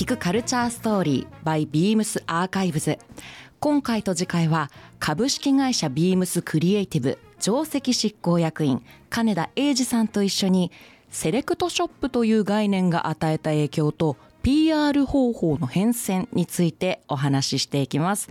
聞くカルチャーストーリー by Beams アーカイブズ今回と次回は株式会社ビームスクリエイティブ上席執行役員金田英二さんと一緒にセレクトショップという概念が与えた影響と PR 方法の変遷についてお話ししていきます。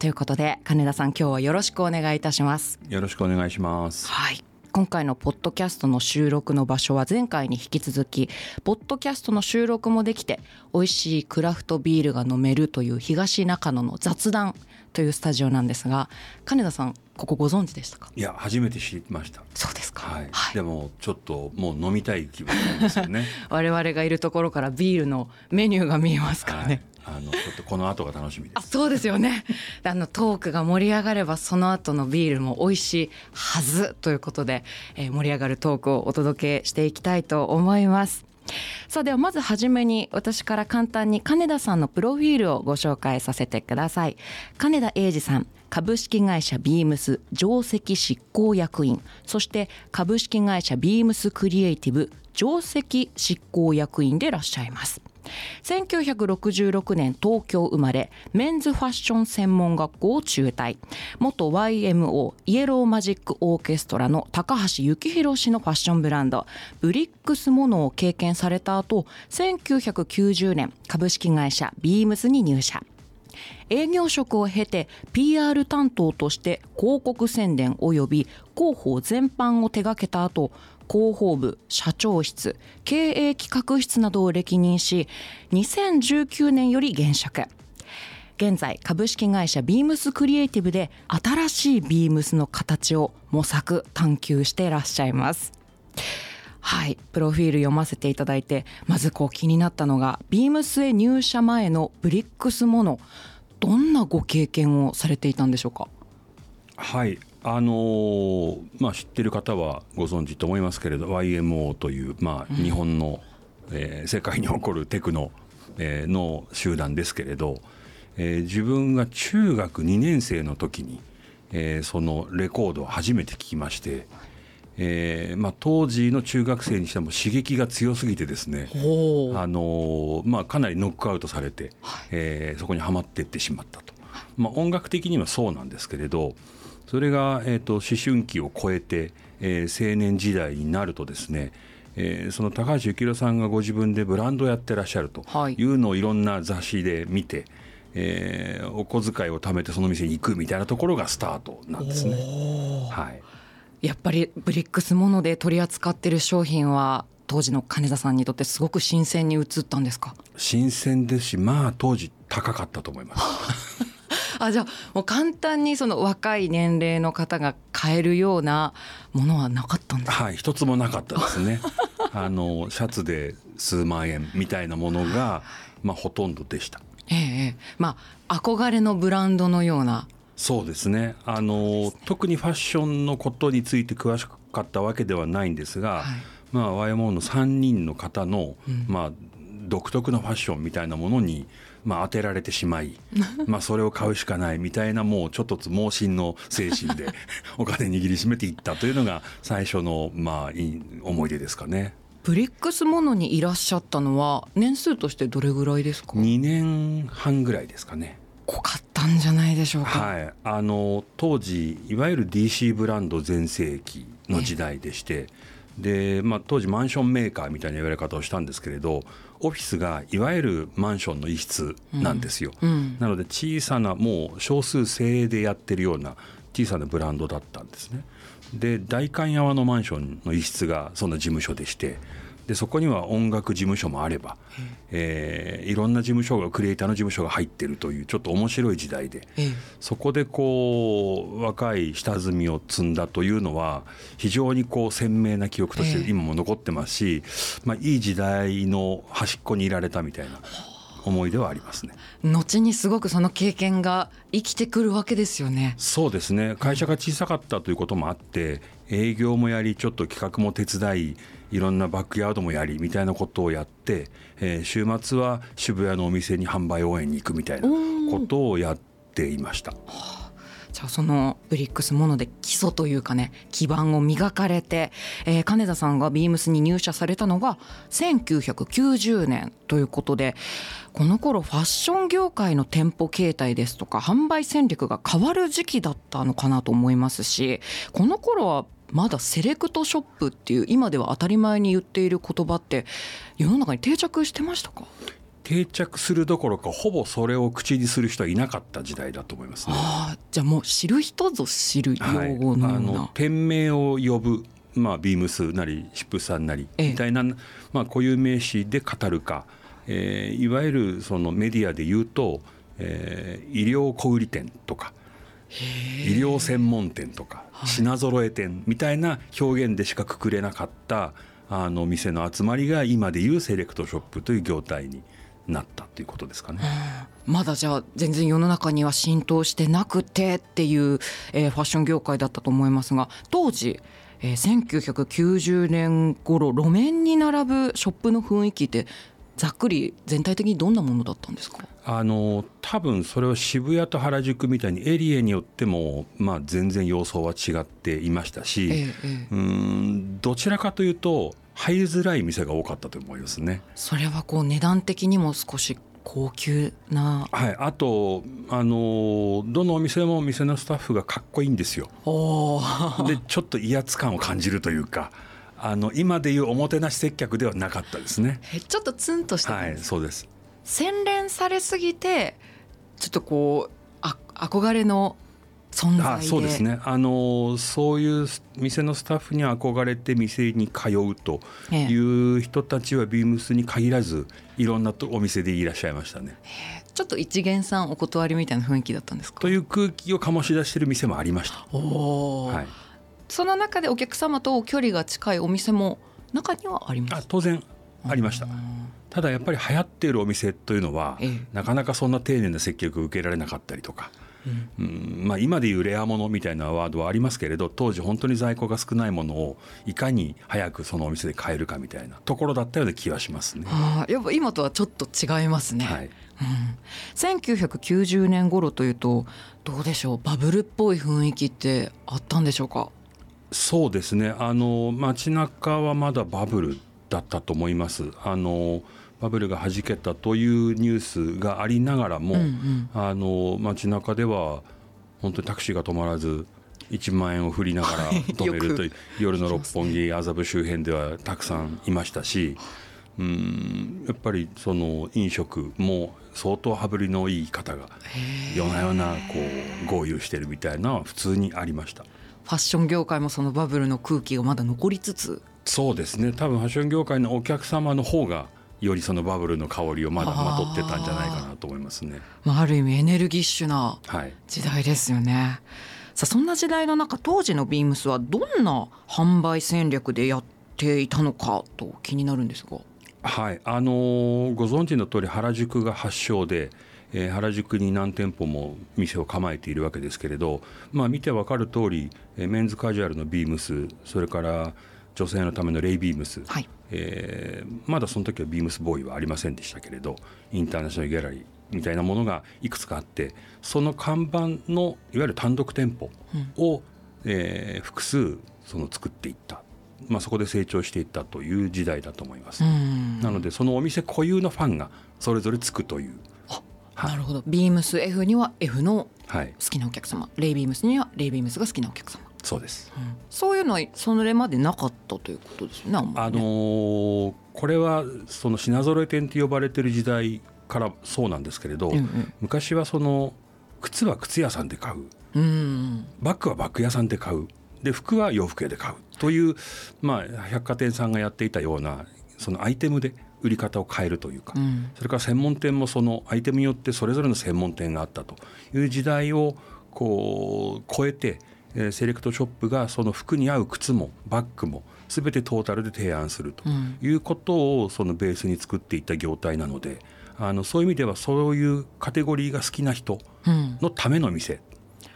ということで金田さん今日はよろしくお願いいたします。よろしくお願いします。はい今回のポッドキャストの収録の場所は前回に引き続きポッドキャストの収録もできて美味しいクラフトビールが飲めるという東中野の雑談というスタジオなんですが金田さんここご存知でしたか？いや初めて知りました。そうですか、はい、はい、でもちょっともう飲みたい気分なんですよね。我々がいるところからビールのメニューが見えますからね、はい、あのちょっとこの後が楽しみです。そうですよね。あのトークが盛り上がればその後のビールも美味しいはずということで、えー、盛り上がるトークをお届けしていきたいと思います。さあではまずはじめに私から簡単に金田さんのプロフィールをご紹介させてください。金田英二さん株式会社ビームス上席執行役員。そして株式会社ビームスクリエイティブ上席執行役員でいらっしゃいます。1966年東京生まれメンズファッション専門学校を中退。元 YMO イエローマジックオーケストラの高橋幸宏氏のファッションブランド。ブリックスモノを経験された後1990年株式会社ビームスに入社。営業職を経て PR 担当として広告宣伝及び広報全般を手掛けた後広報部社長室経営企画室などを歴任し2019年より現職。現在株式会社ビームスクリエイティブで新しいビームスの形を模索探求していらっしゃいます。はい。プロフィール読ませていただいてまずこう気になったのがビームスへ入社前のブリックスものどんなご経験をされていたんでしょうか？はい。あのー、まあ、知ってる方はご存知と思いますけれど YMO という、まあ、日本の、うん、えー、世界に起こるテクノ、えー、の集団ですけれど、えー、自分が中学2年生の時に、えー、そのレコードを初めて聞きまして、えーまあ、当時の中学生にしても刺激が強すぎてですね、あのー、まあ、かなりノックアウトされて、はい、えー、そこにはまっていってしまったと。まあ、音楽的にはそうなんですけれどそれが、えーと、思春期を超えて、えー、青年時代になるとですねえー、その高橋幸宏さんがご自分でブランドをやってらっしゃるというのをいろんな雑誌で見て、えー、お小遣いを貯めてその店に行くみたいなところがスタートなんですね。はい、やっぱりブリックスもので取り扱ってる商品は当時の金田さんにとってすごく新鮮に映ったんですか？新鮮ですしまあ当時高かったと思います。あじゃあもう簡単にその若い年齢の方が買えるようなものはなかったんですはい一つもなかったですね。あのシャツで数万円みたいなものが、まあ、ほとんどでした。ええまあ憧れのブランドのような。そうですね。あの特にファッションのことについて詳しかったわけではないんですが、はい、まあ YMO の3人の方の、うん、まあ独特のファッションみたいなものにまあ、当てられてしまい、まあ、それを買うしかないみたいなもうちょっと盲信の精神で お金握りしめていったというのが最初の、まあ、思い出ですかね。ブリックスモノにいらっしゃったのは年数としてどれぐらいですか？2年半ぐらいですかね。濃かったんじゃないでしょうか、はい、あの当時いわゆる DC ブランド全盛期の時代でして、で、まあ、当時マンションメーカーみたいな言われ方をしたんですけれどオフィスがいわゆるマンションの一室なんですよ、うん。うん、なので小さなもう少数精鋭でやってるような小さなブランドだったんですね。で代官山のマンションの一室がそんな事務所でしてでそこには音楽事務所もあれば、えー、いろんな事務所がクリエイターの事務所が入ってるというちょっと面白い時代で、そこでこう若い下積みを積んだというのは非常にこう鮮明な記憶として今も残ってますし、まあ、いい時代の端っこにいられたみたいな。思い出はありますね。後にすごくその経験が生きてくるわけですよね。そうですね。会社が小さかったということもあって営業もやりちょっと企画も手伝いいろんなバックヤードもやりみたいなことをやって、えー、週末は渋谷のお店に販売応援に行くみたいなことをやっていました。あそのブリックスもので基礎というかね基盤を磨かれて、えー、金田さんがビームスに入社されたのが1990年ということでこの頃ファッション業界の店舗形態ですとか販売戦略が変わる時期だったのかなと思いますしこの頃はまだセレクトショップっていう今では当たり前に言っている言葉って世の中に定着してましたか？定着するどころかほぼそれを口にする人はいなかった時代だと思いますね。あじゃあもう知る人ぞ知る用語の、はい、あの店名を呼ぶまあ、ビームスなりシップさんなりみたいな、ええ、まあ、固有名詞で語るか、えー、いわゆるそのメディアで言うと、えー、医療小売店とか医療専門店とか品揃え店みたいな表現でしかくくれなかったあの店の集まりが今でいうセレクトショップという業態になったっていうことですかね。まだじゃあ全然世の中には浸透してなくてっていう、えー、ファッション業界だったと思いますが当時、えー、1990年頃路面に並ぶショップの雰囲気ってざっくり全体的にどんなものだったんですか？あの多分それは渋谷と原宿みたいにエリアによっても、まあ、全然様相は違っていましたし、ええ、うんどちらかというと入りづらい店が多かったと思いますね。それはこう値段的にも少し高級な、はい、あとあのどのお店も店のスタッフがかっこいいんですよ。でちょっと威圧感を感じるというか。あの今でいうおもてなし接客ではなかったですね。えちょっとツンとしてはい、そうです。洗練されすぎてちょっとこうあ憧れの存在あそうですね。あのそういう店のスタッフに憧れて店に通うという人たちはビームスに限らずいろんなお店でいらっしゃいましたね。ちょっと一元さんお断りみたいな雰囲気だったんですか？という空気を醸し出している店もありました。おはい、その中でお客様と距離が近いお店も中にはあります？当然ありました。ただやっぱり流行っているお店というのは、ええ、なかなかそんな丁寧な接客を受けられなかったりとか。うんまあ、今でいうレアものみたいなワードはありますけれど当時本当に在庫が少ないものをいかに早くそのお店で買えるかみたいなところだったような気はしますね。あやっぱ今とはちょっと違いますね。はいうん、1990年頃というとどうでしょう？バブルっぽい雰囲気ってあったんでしょうか？そうですねあの街中はまだバブルだったと思います。あのバブルがはじけたというニュースがありながらも、うんうん、あの街中では本当にタクシーが止まらず1万円を振りながら止めるという夜の六本木麻布周辺ではたくさんいましたしうんやっぱりその飲食も相当羽振りのいい方が夜な夜なこう豪遊してるみたいなのは普通にありました。ファッション業界もそのバブルの空気がまだ残りつつ。そうですね。多分ファッション業界のお客様の方がよりそのバブルの香りをまだまとってたんじゃないかなと思いますね。まあ、ある意味エネルギッシュな時代ですよね。はい、さあそんな時代の中当時のビームスはどんな販売戦略でやっていたのかと気になるんですが。はいあのー、ご存知の通り原宿が発祥で、えー、原宿に何店舗も店を構えているわけですけれど、まあ、見てわかる通り、えー、メンズカジュアルのビームスそれから女性のためのレイビームス、はい、えー、まだその時はビームスボーイはありませんでしたけれどインターナショナルギャラリーみたいなものがいくつかあってその看板のいわゆる単独店舗を、うん、えー、複数その作っていった。まあ、そこで成長していったという時代だと思います。なのでそのお店固有のファンがそれぞれつくという。はい、なるほど。ビームス F には F の好きなお客様、はい、レイビームスにはレイビームスが好きなお客様。そうです、うん、そういうのはそれまでなかったということですね。ね。あのー、これはその品揃え店と呼ばれてる時代からそうなんですけれど、うんうん、昔はその靴は靴屋さんで買う、うん、バッグはバッグ屋さんで買う。で服は洋服屋で買うという、まあ、百貨店さんがやっていたようなそのアイテムで売り方を変えるというか、うん、それから専門店もそのアイテムによってそれぞれの専門店があったという時代をこう超えてえセレクトショップがその服に合う靴もバッグも全てトータルで提案するということをそのベースに作っていった業態なのであのそういう意味ではそういうカテゴリーが好きな人のための店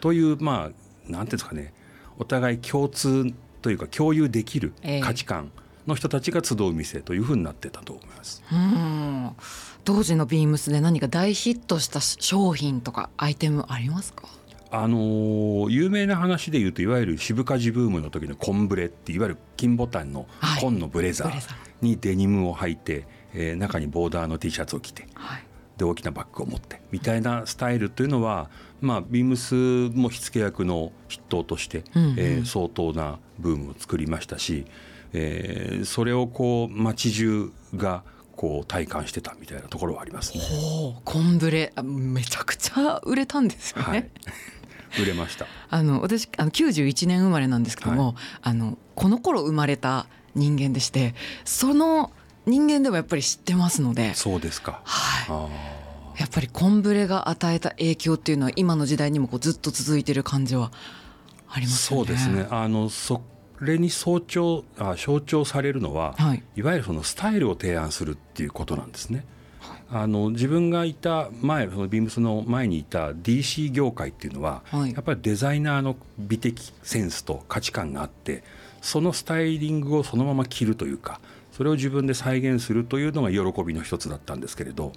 という、まあなんていうんですかねお互い共通というか共有できる価値観の人たちが集う店というふうになってたと思います。うん。当時のビームスで何か大ヒットした商品とかアイテムありますか？あのー有名な話で言うといわゆる渋カジブームの時の紺ブレっていわゆる金ボタンのはい。紺のブレザーにデニムを履いて、えー中にボーダーの T シャツを着てはい。で大きなバッグを持ってみたいなスタイルというのは、まあ、ビームスも火付け役の筆頭として、うんうん。えー相当なブームを作りましたし、えーそれをこう街中がこう体感してたみたいなところはありますね。コンブレあめちゃくちゃ売れたんですよね。はい、売れました。あの私あの91年生まれなんですけども、あのこの頃生まれた人間でしてその人間でもやっぱり知ってますので、そうですか。はあい、やっぱりコンブレが与えた影響っていうのは今の時代にもこうずっと続いてる感じはありーますよね。そうですね。あのそれに象徴あ象徴されるのは、はいいわゆるそのスタイルを提案するっていうことなんですね。あの自分がいた前そのビームスの前にいた DC 業界っていうのは、はい。やっぱりデザイナーの美的センスと価値観があってそのスタイリングをそのまま着るというかそれを自分で再現するというのが喜びの一つだったんですけれど、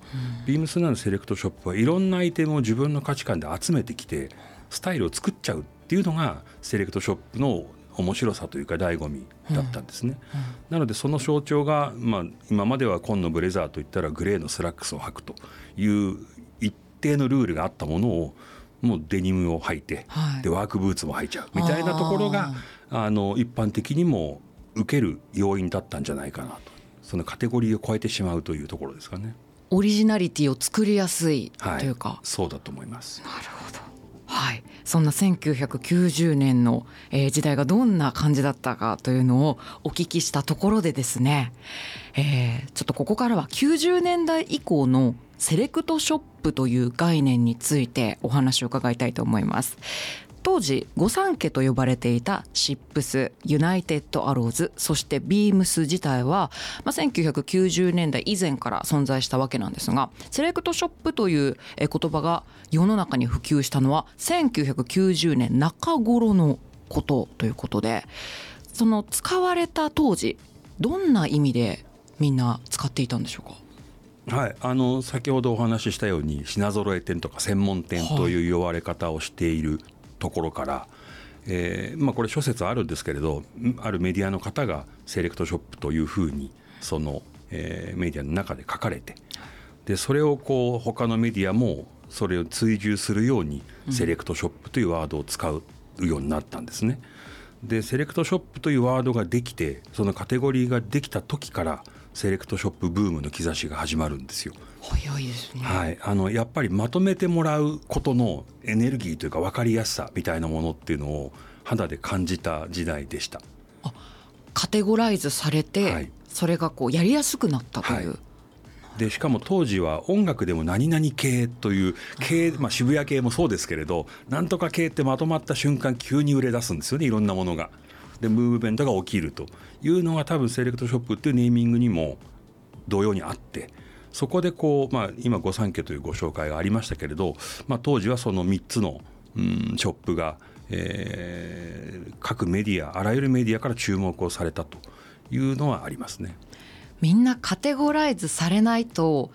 ビームスなのセレクトショップはいろんなアイテムを自分の価値観で集めてきてスタイルを作っちゃうっていうのがセレクトショップの面白さというか醍醐味だったんですね。なのでその象徴が、まあ、今までは紺のブレザーといったらグレーのスラックスを履くという一定のルールがあったものをもうデニムを履いて、はいでワークブーツも履いちゃうみたいなところがあの一般的にも受ける要因だったんじゃないかなとそのカテゴリーを超えてしまうというところですかね。オリジナリティを作りやすいはい、というか、そうだと思います。なるほど。はい、そんな1990年の、えー時代がどんな感じだったかというのをお聞きしたところでですね、えーちょっとここからは90年代以降のセレクトショップという概念についてお話を伺いたいと思います。当時御三家と呼ばれていたシップスユナイテッドアローズそしてビームス自体は、まあ、1990年代以前から存在したわけなんですがセレクトショップという言葉が世の中に普及したのは1990年中頃のことということでその使われた当時どんな意味でみんな使っていたんでしょうか？はい、あの先ほどお話ししたように品揃え店とか専門店という呼ばれ方をしているところから、えーまあ、これ諸説あるんですけれどんあるメディアの方がセレクトショップというふうにその、えーメディアの中で書かれてでそれをこう他のメディアもそれを追従するようにセレクトショップというワードを使うようになったんですね。でセレクトショップというワードができてそのカテゴリーができた時からセレクトショップブームの兆しが始まるんですよ。早いですね、はい、あのやっぱりまとめてもらうことのエネルギーというか分かりやすさみたいなものっていうのを肌で感じた時代でした。カテゴライズされて、はい。それがこうやりやすくなったという、はい。でしかも当時は音楽でも何々系という系、まあ、渋谷系もそうですけれどなんとか系ってまとまった瞬間急に売れ出すんですよねいろんなものが。でムーブメントが起きるというのが多分セレクトショップっていうネーミングにも同様にあってそこでこう、まあ、今御三家というご紹介がありましたけれど、まあ、当時はその3つの、うん、ショップが、えー各メディアあらゆるメディアから注目をされたというのはありますね。みんなカテゴライズされないと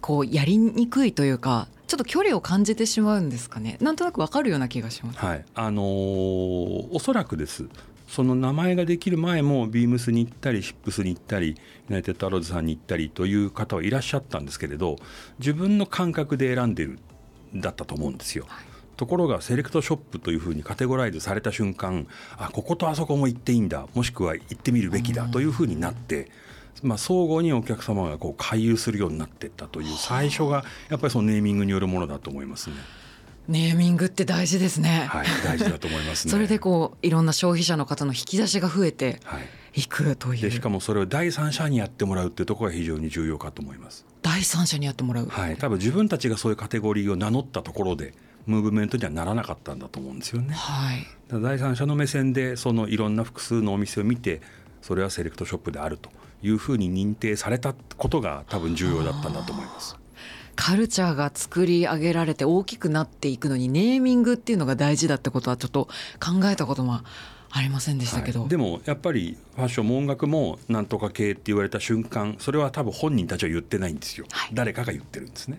こうやりにくいというかちょっと距離を感じてしまうんですかねなんとなくわかるような気がします。はい、あのーおそらくですその名前ができる前もビームスに行ったりシップスに行ったりユナイテッドアローズさんに行ったりという方はいらっしゃったんですけれど自分の感覚で選んでるんだったと思うんですよ。ところがセレクトショップというふうにカテゴライズされた瞬間あこことあそこも行っていいんだもしくは行ってみるべきだというふうになって、まあ、相互にお客様がこう回遊するようになっていったという最初がやっぱりそのネーミングによるものだと思いますね。ネーミングって大事ですね。はい、大事だと思いますね。それでこういろんな消費者の方の引き出しが増えてはいいくという、でしかもそれを第三者にやってもらうっていうところが非常に重要かと思います。第三者にやってもらう、はい、多分自分たちがそういうカテゴリーを名乗ったところでムーブメントにはならなかったんだと思うんですよね。はい第三者の目線でそのいろんな複数のお店を見てそれはセレクトショップであるというふうに認定されたことが多分重要だったんだと思います。カルチャーが作り上げられて大きくなっていくのにネーミングっていうのが大事だってことはちょっと考えたこともありませんでしたけど、はいでもやっぱりファッションも音楽もなんとか系って言われた瞬間それは多分本人たちは言ってないんですよ、はい誰かが言ってるんですね。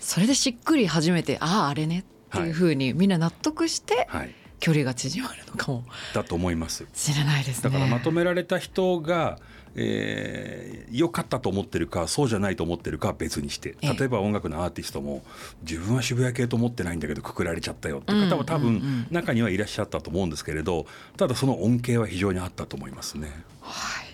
それでしっくり初めてあああれねっていうふうにみんな納得してはい、距離が縮まるのかもだと思います。しれないですね。だからまとめられた人が、えー良かったと思ってるかそうじゃないと思ってるかは別にしてええ。例えば音楽のアーティストも自分は渋谷系と思ってないんだけどくくられちゃったよっていう方は多分中にはいらっしゃったと思うんですけれどただその恩恵は非常にあったと思いますね。はい。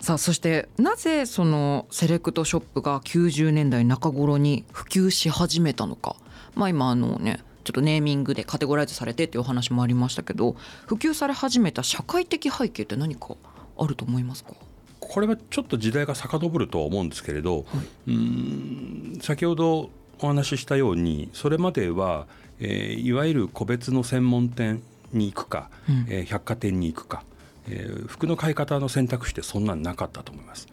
さあそしてなぜそのセレクトショップが90年代中頃に普及し始めたのか。まあ今あのねちょっとネーミングでカテゴライズされてっていうお話もありましたけど普及され始めた社会的背景って何かあると思いますか？これはちょっと時代が遡るとは思うんですけれど、うーん先ほどお話ししたようにそれまでは、えーいわゆる個別の専門店に行くか、うん。えー百貨店に行くか、えー服の買い方の選択肢ってそんなになかったと思います。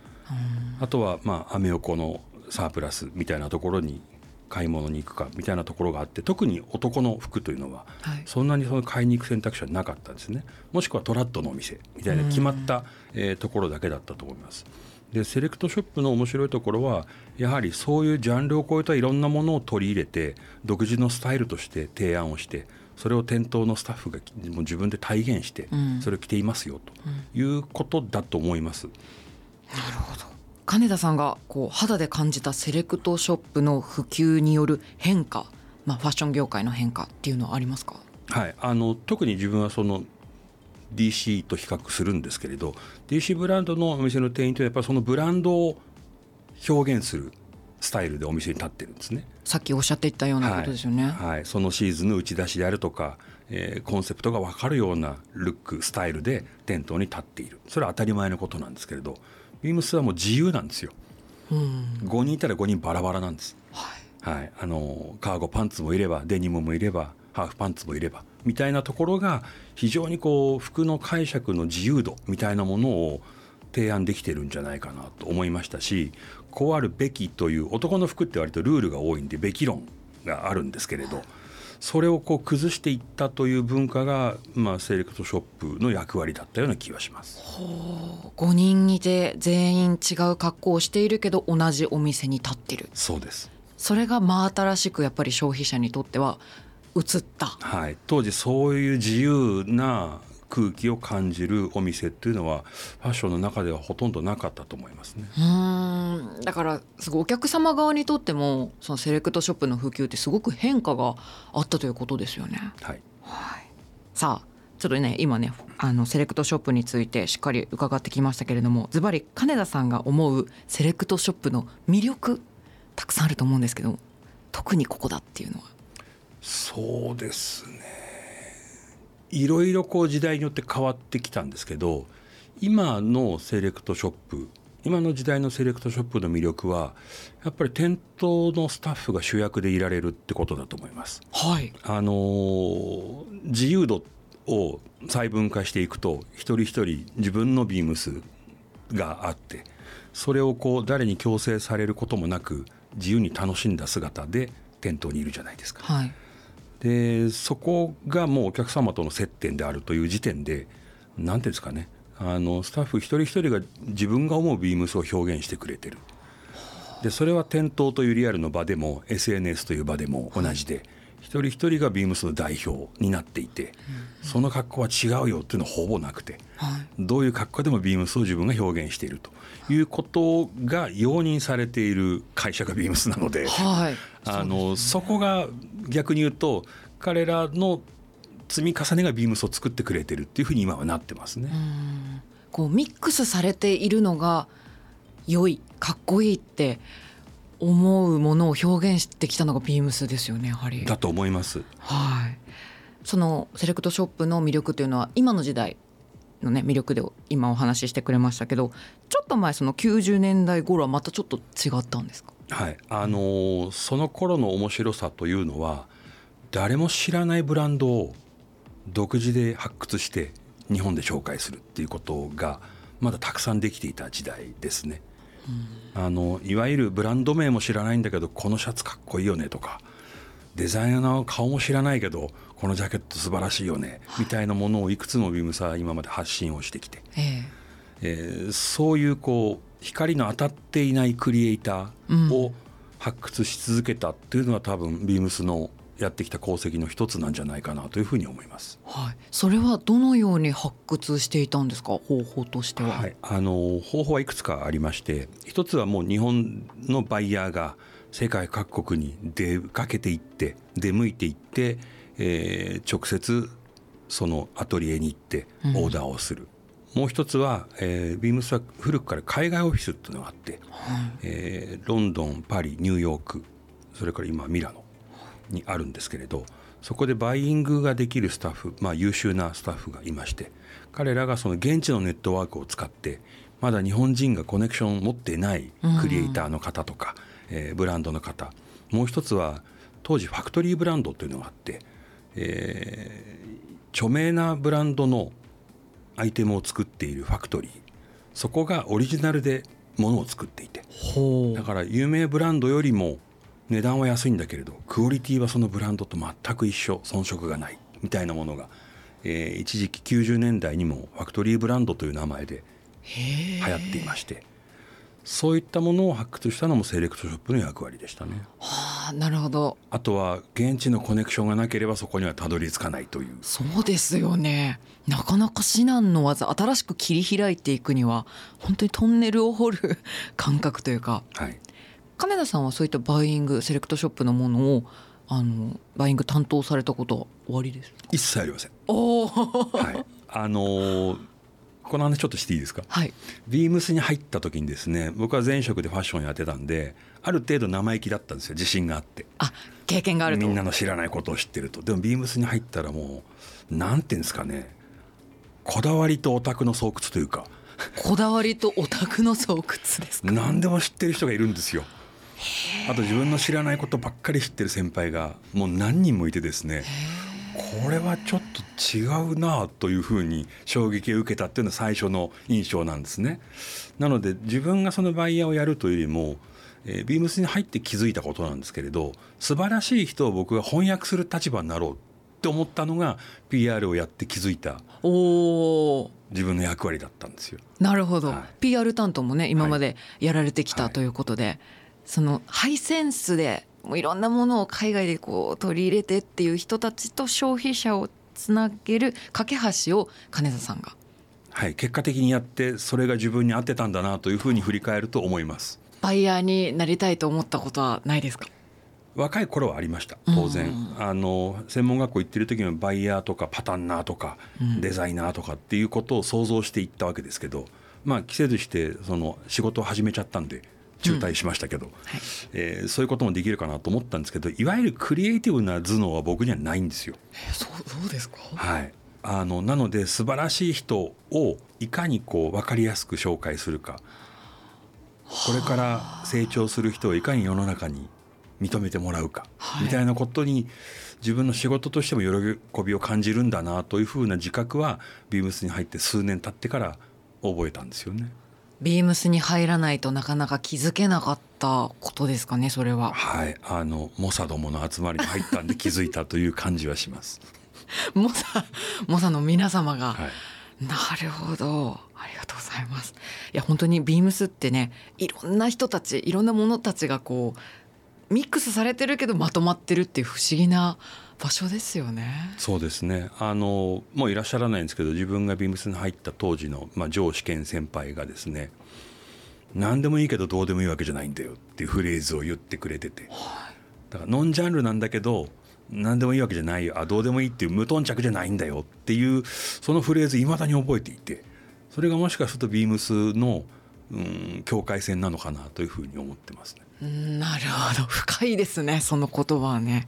あとはまあアメ横のサープラスみたいなところに買い物に行くかみたいなところがあって特に男の服というのははい。そんなにその買いに行く選択肢はなかったんですね。もしくはトラッドのお店みたいな決まった、えーところだけだったと思います。でセレクトショップの面白いところはやはりそういうジャンルを超えたいろんなものを取り入れて独自のスタイルとして提案をしてそれを店頭のスタッフがもう自分で体現してうん。それを着ていますよということだと思います、金田さんがこう肌で感じたセレクトショップの普及による変化、まあ、ファッション業界の変化っていうのはありますか？はい、あの特に自分はその DC と比較するんですけれど DC ブランドのお店の店員というのはやっぱりそのブランドを表現するスタイルでお店に立ってるんですね。さっきおっしゃっていたようなことですよね。はい。はい、そのシーズンの打ち出しであるとか、えーコンセプトが分かるようなルックスタイルで店頭に立っている。それは当たり前のことなんですけれどビームスはもう自由なんですよ。うん。5人いたら5人バラバラなんです。はい。はい、あのカーゴパンツもいればデニムもいればハーフパンツもいればみたいなところが非常にこう服の解釈の自由度みたいなものを提案できてるんじゃないかなと思いましたしこうあるべきという男の服って割とルールが多いんでべき論があるんですけれどそれをこう崩していったという文化が、まあ、セレクトショップの役割だったような気がします。5人いて全員違う格好をしているけど同じお店に立ってる。そうです。それが真新しくやっぱり消費者にとっては映った。はい、当時そういう自由な空気を感じるお店っていうのはファッションの中ではほとんどなかったと思いますね。うーんだからすごいお客様側にとってもそのセレクトショップの普及ってすごく変化があったということですよね。はい、さあちょっとね今ねあのセレクトショップについてしっかり伺ってきましたけれどもズバリ金田さんが思うセレクトショップの魅力たくさんあると思うんですけど特にここだっていうのは。そうですねいろいろこう時代によって変わってきたんですけど今のセレクトショップ今の時代のセレクトショップの魅力はやっぱり店頭のスタッフが主役でいられるってことだと思います。はい、あのー自由度を細分化していくと一人一人自分のビームスがあってそれをこう誰に強制されることもなく自由に楽しんだ姿で店頭にいるじゃないですか。はい、でそこがもうお客様との接点であるという時点で何ていうんですかね。あのスタッフ一人一人が自分が思うビームスを表現してくれてる。でそれは店頭というリアルの場でも SNS という場でも同じで、一人一人がビームスの代表になっていて、その格好は違うよっていうのはほぼなくてはい、どういう格好でもビームスを自分が表現しているとい。うことが容認されている会社がビームスなので。はい、あのそこが逆に言うと彼らの積み重ねがビームスを作ってくれてるっていうふうに今はなってますね。こうミックスされているのが良いかっこいいって思うものを表現してきたのがビームスですよねやはり。だと思います。はい、そのセレクトショップの魅力というのは今の時代のね魅力で今お話ししてくれましたけどちょっと前その90年代頃はまたちょっと違ったんですか？はい、あのーその頃の面白さというのは誰も知らないブランドを独自で発掘して日本で紹介するっていうことがまだたくさんできていた時代ですね。あのいわゆるブランド名も知らないんだけどこのシャツかっこいいよねとかデザイナーの顔も知らないけどこのジャケット素晴らしいよねみたいなものをいくつもビームスは今まで発信をしてきて、ええ。ーそういうこう光の当たっていないクリエイターを発掘し続けたっていうのは多分ビームスの、やってきた功績の一つなんじゃないかなというふうに思います。はい、それはどのように発掘していたんですか？方法としては。はい、あの方法はいくつかありまして一つはもう日本のバイヤーが世界各国に出かけていって出向いていって、えー直接そのアトリエに行ってオーダーをする、もう一つは、えービームスは古くから海外オフィスっていうのがあって、えーロンドンパリニューヨークそれから今ミラノにあるんですけれどそこでバイイングができるスタッフ、まあ、優秀なスタッフがいまして彼らがその現地のネットワークを使ってまだ日本人がコネクションを持っていないクリエイターの方とか、えーブランドの方もう一つは当時ファクトリーブランドというのがあって、えー著名なブランドのアイテムを作っているファクトリーそこがオリジナルでものを作っていてほだから有名ブランドよりも値段は安いんだけれどクオリティはそのブランドと全く一緒遜色がないみたいなものが、えー一時期90年代にもファクトリーブランドという名前で流行っていましてそういったものを発掘したのもセレクトショップの役割でしたねはあ、なるほど。あとは現地のコネクションがなければそこにはたどり着かないというそうですよね。なかなか至難の技、新しく切り開いていくには、本当にトンネルを掘る 感覚というか。はい金田さんはそういったバイイング、セレクトショップのものを。あの、バイイング担当されたことは終わりです。一切ありませんおお。はいあのーこの話ちょっとしていいですか？はい。ビームスに入った時にですね僕は前職でファッションやってたんである程度生意気だったんですよ自信があってあ、経験があると。みんなの知らないことを知ってるとでもビームスに入ったらもうなんていうんですかねこだわりとオタクの巣窟というかこだわりとオタクの巣窟ですか？何でも知ってる人がいるんですよあと自分の知らないことばっかり知ってる先輩がもう何人もいてですねこれはちょっと違うなというふうに衝撃を受けたっていうのが最初の印象なんですね。なので自分がそのバイヤーをやるというよりも、えービームスに入って気づいたことなんですけれど素晴らしい人を僕が翻訳する立場になろうって思ったのが PR をやって気づいたおお。自分の役割だったんですよ。なるほど、はい PR 担当もね今までやられてきはいたということで、そのハイセンスでもういろんなものを海外でこう取り入れてっていう人たちと消費者をつなげる架け橋を金田さんが。はい、結果的にやってそれが自分に合ってたんだなというふうに振り返ると思います。バイヤーになりたいと思ったことはないですか？若い頃はありました当然、あの専門学校行ってる時にはバイヤーとかパタンナーとか、デザイナーとかっていうことを想像していったわけですけどまあ季節してその仕事を始めちゃったんで中退しましたけど、えーそういうこともできるかなと思ったんですけどいわゆるクリエイティブな頭脳は僕にはないんですよ。えそうそうですか？はい、あのなので素晴らしい人をいかにこう分かりやすく紹介するか。これから成長する人をいかに世の中に認めてもらうか、はい。みたいなことに自分の仕事としても喜びを感じるんだなというふうな自覚はビームスに入って数年経ってから覚えたんですよね。ビームスに入らないとなかなか気づけなかったことですかねそれは。はい、あのモサどもの集まりに入ったんで 気づいたという感じはします。モサモサの皆様が、はい。なるほど。ありがとうございます。いや本当にビームスってねいろんな人たちいろんなものたちがこうミックスされてるけどまとまってるっていう不思議な場所ですよね。そうですね。あのもういらっしゃらないんですけど自分がビームスに入った当時の、まあ、上試験先輩がですね何でもいいけどどうでもいいわけじゃないんだよっていうフレーズを言ってくれてて。だからノンジャンルなんだけど何でもいいわけじゃないよあどうでもいいっていう無頓着じゃないんだよっていうそのフレーズいまだに覚えていてそれがもしかするとビームスの、うん、境界線なのかなというふうに思ってますね。うんなるほど。深いですねその言葉はね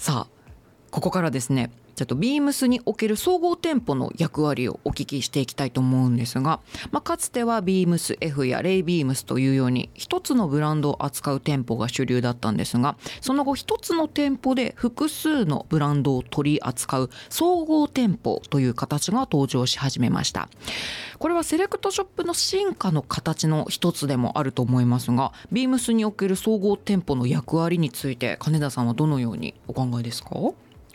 さあここからですねちょっとビームスにおける総合店舗の役割をお聞きしていきたいと思うんですが、まあ、かつてはビームス F やレイビームスというように一つのブランドを扱う店舗が主流だったんですがその後一つの店舗で複数のブランドを取り扱う総合店舗という形が登場し始めました。これはセレクトショップの進化の形の一つでもあると思いますがビームスにおける総合店舗の役割について金田さんはどのようにお考えですか？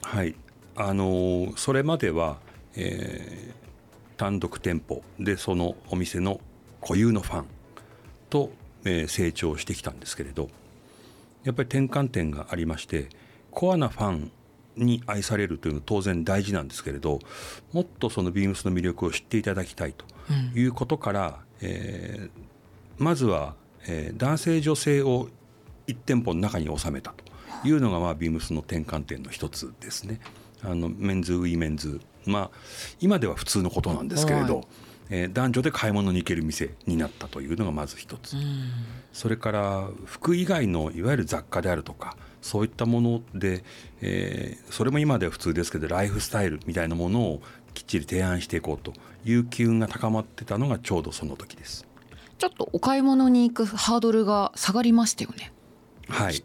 はい、あのーそれまでは、えー単独店舗でそのお店の固有のファンと、えー成長してきたんですけれどやっぱり転換点がありましてコアなファンに愛されるというのは当然大事なんですけれどもっとそのビームスの魅力を知っていただきたいということから、うん、えー、まずは、えー、男性女性を1店舗の中に収めたというのが、まあ、ビームスの転換点の一つですね。あのメンズウィメンズ。まあ今では普通のことなんですけれど、はい、えー、男女で買い物に行ける店になったというのがまず一つ、それから服以外のいわゆる雑貨であるとかそういったもので、えー、それも今では普通ですけどライフスタイルみたいなものをきっちり提案していこうという機運が高まってたのがちょうどその時です。ちょっとお買い物に行くハードルが下がりましたよね。はい。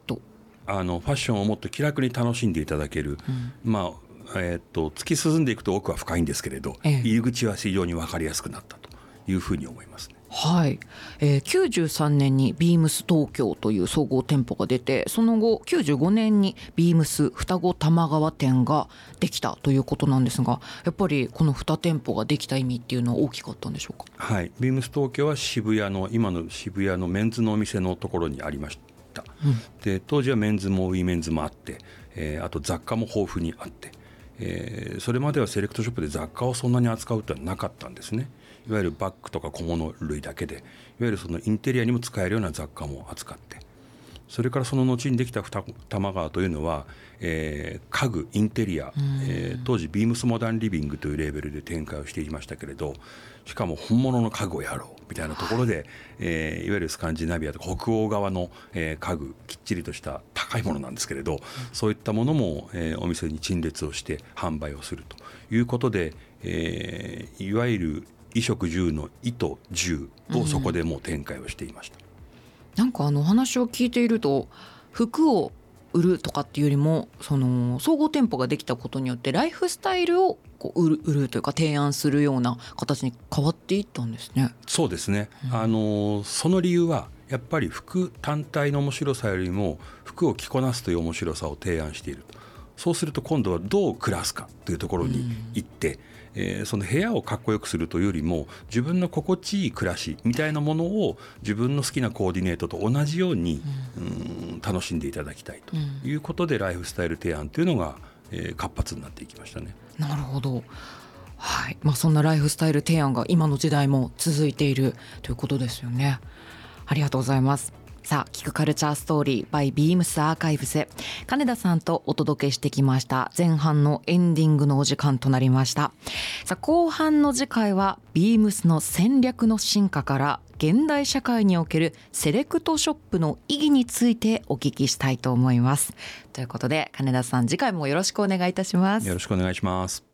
あのファッションをもっと気楽に楽しんでいただける、うん、まあえー、っと突き進んでいくと奥は深いんですけれど、ええ、入り口は非常に分かりやすくなったというふうに思いますね。はい、えー、93年にビームス東京という総合店舗が出てその後95年にビームス双子玉川店ができたということなんですがやっぱりこの2店舗ができた意味っていうのは大きかったんでしょうか？はい。ビームス東京は渋谷の今の渋谷のメンズのお店のところにありました、うん、で当時はメンズもウィメンズもあって、えー、あと雑貨も豊富にあってえー、それまではセレクトショップで雑貨をそんなに扱うってはなかったんですね。いわゆるバッグとか小物類だけでいわゆるそのインテリアにも使えるような雑貨も扱って。それからその後にできた二子玉川というのは、えー、家具インテリア、えー、当時ビームスモダンリビングというレーベルで展開をしていましたけれどしかも本物の家具をやろうみたいなところで、はい。えー、いわゆるスカンジナビアとか北欧側の、えー、家具きっちりとした高いものなんですけれど、うん、そういったものも、えー、お店に陳列をして販売をするということで、えー、いわゆる衣食住の「衣」と「住」をそこでもう展開をしていました。うんなんかあの話を聞いていると服を売るとかっていうよりもその総合店舗ができたことによってライフスタイルをこう売る売るというか提案するような形に変わっていったんですね。そうですね、うん、あのその理由はやっぱり服単体の面白さよりも服を着こなすという面白さを提案していると。そうすると今度はどう暮らすかというところに行って、うんえー、その部屋をかっこよくするというよりも自分の心地いい暮らしみたいなものを自分の好きなコーディネートと同じように、うん、楽しんでいただきたいということで、ライフスタイル提案というのが、えー、活発になっていきましたね。なるほどはいまあ、そんなライフスタイル提案が今の時代も続いているということですよね。ありがとうございます。さあ、聞くカルチャーストーリー by Beams アーカイブス。金田さんとお届けしてきました前半のエンディングのお時間となりました。さあ、後半の次回は Beams の戦略の進化から現代社会におけるセレクトショップの意義についてお聞きしたいと思います。ということで、金田さん次回もよろしくお願いいたします。よろしくお願いします。